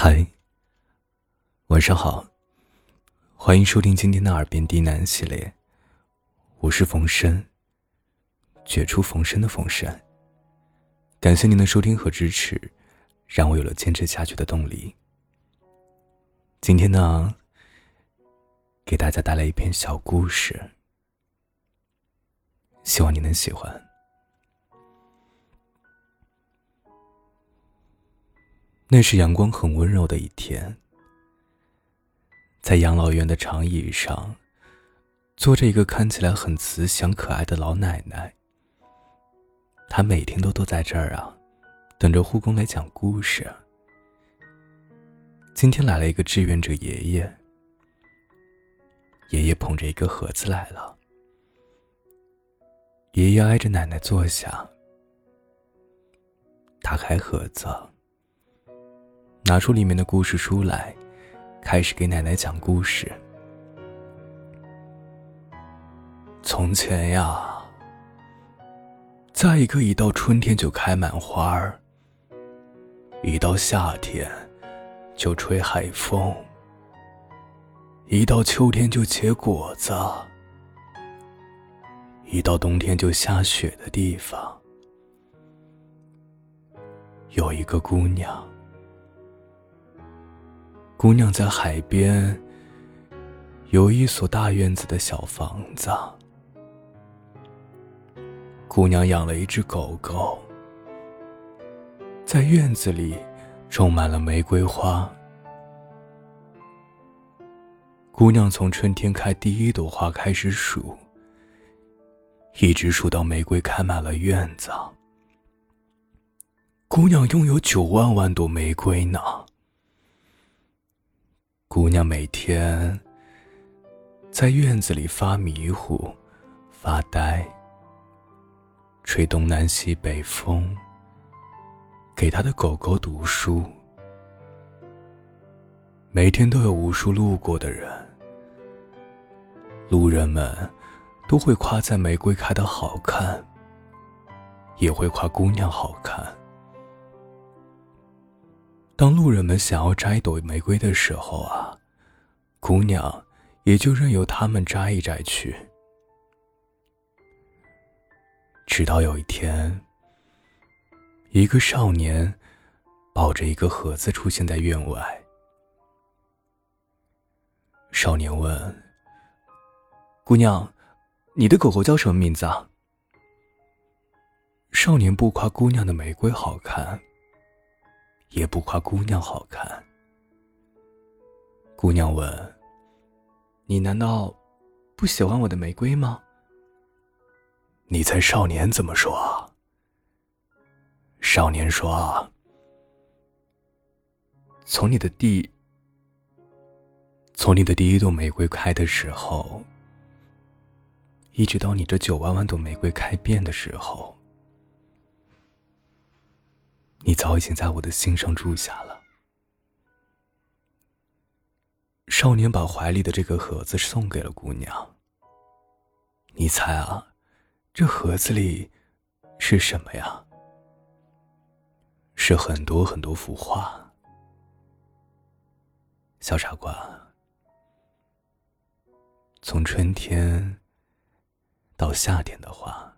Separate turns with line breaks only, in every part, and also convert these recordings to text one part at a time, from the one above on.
嗨，晚上好，欢迎收听今天的《耳边低喃》系列，我是冯生，绝处逢生的冯生。感谢您的收听和支持，让我有了坚持下去的动力。今天呢，给大家带来一篇小故事，希望你能喜欢。那是阳光很温柔的一天，在养老院的长椅上，坐着一个看起来很慈祥可爱的老奶奶。她每天都坐在这儿啊，等着护工来讲故事。今天来了一个志愿者爷爷，爷爷捧着一个盒子来了。爷爷挨着奶奶坐下，打开盒子。拿出里面的故事书来，开始给奶奶讲故事。从前呀，在一个一到春天就开满花儿，一到夏天就吹海风，一到秋天就结果子，一到冬天就下雪的地方，有一个姑娘。姑娘在海边有一所大院子的小房子。姑娘养了一只狗狗，在院子里种满了玫瑰花。姑娘从春天开第一朵花开始数，一直数到玫瑰开满了院子。姑娘拥有九万万朵玫瑰呢。姑娘每天在院子里发迷糊、发呆，吹东南西北风，给她的狗狗读书。每天都有无数路过的人，路人们都会夸赞玫瑰开的好看，也会夸姑娘好看。当路人们想要摘一朵玫瑰的时候啊，姑娘也就任由他们摘一摘去。直到有一天，一个少年抱着一个盒子出现在院外。少年问：“姑娘，你的狗狗叫什么名字啊？”少年不夸姑娘的玫瑰好看。也不夸姑娘好看。姑娘问：“你难道不喜欢我的玫瑰吗？”你猜少年怎么说？少年说：“从你的第，从你的第一朵玫瑰开的时候，一直到你这九万万朵玫瑰开遍的时候。”你早已经在我的心上住下了。少年把怀里的这个盒子送给了姑娘。你猜啊，这盒子里是什么呀？是很多很多幅画。小傻瓜，从春天到夏天的画，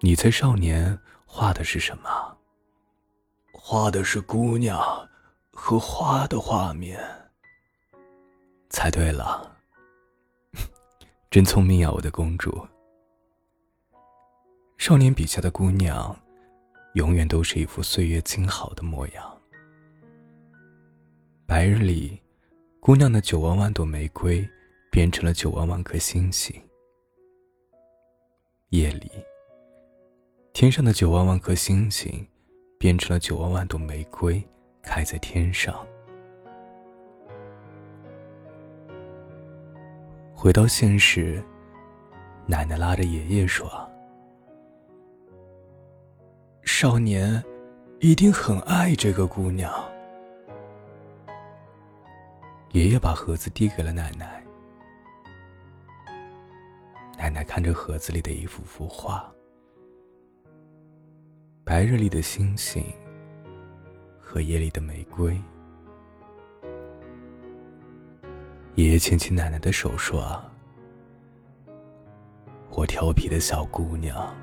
你猜少年？画的是什么？画的是姑娘和花的画面。猜对了，真聪明呀，我的公主。少年笔下的姑娘，永远都是一副岁月静好的模样。白日里，姑娘的九万万朵玫瑰变成了九万万颗星星。夜里。天上的九万万颗星星，变成了九万万朵玫瑰，开在天上。回到现实，奶奶拉着爷爷说：“少年一定很爱这个姑娘。”爷爷把盒子递给了奶奶，奶奶看着盒子里的一幅幅画。白日里的星星和夜里的玫瑰。爷爷牵起奶奶的手说：“，我调皮的小姑娘，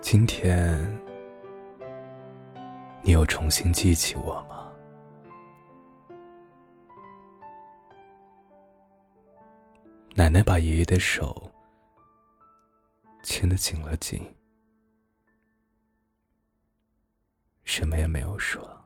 今天你有重新记起我吗？”奶奶把爷爷的手牵得紧了紧，什么也没有说。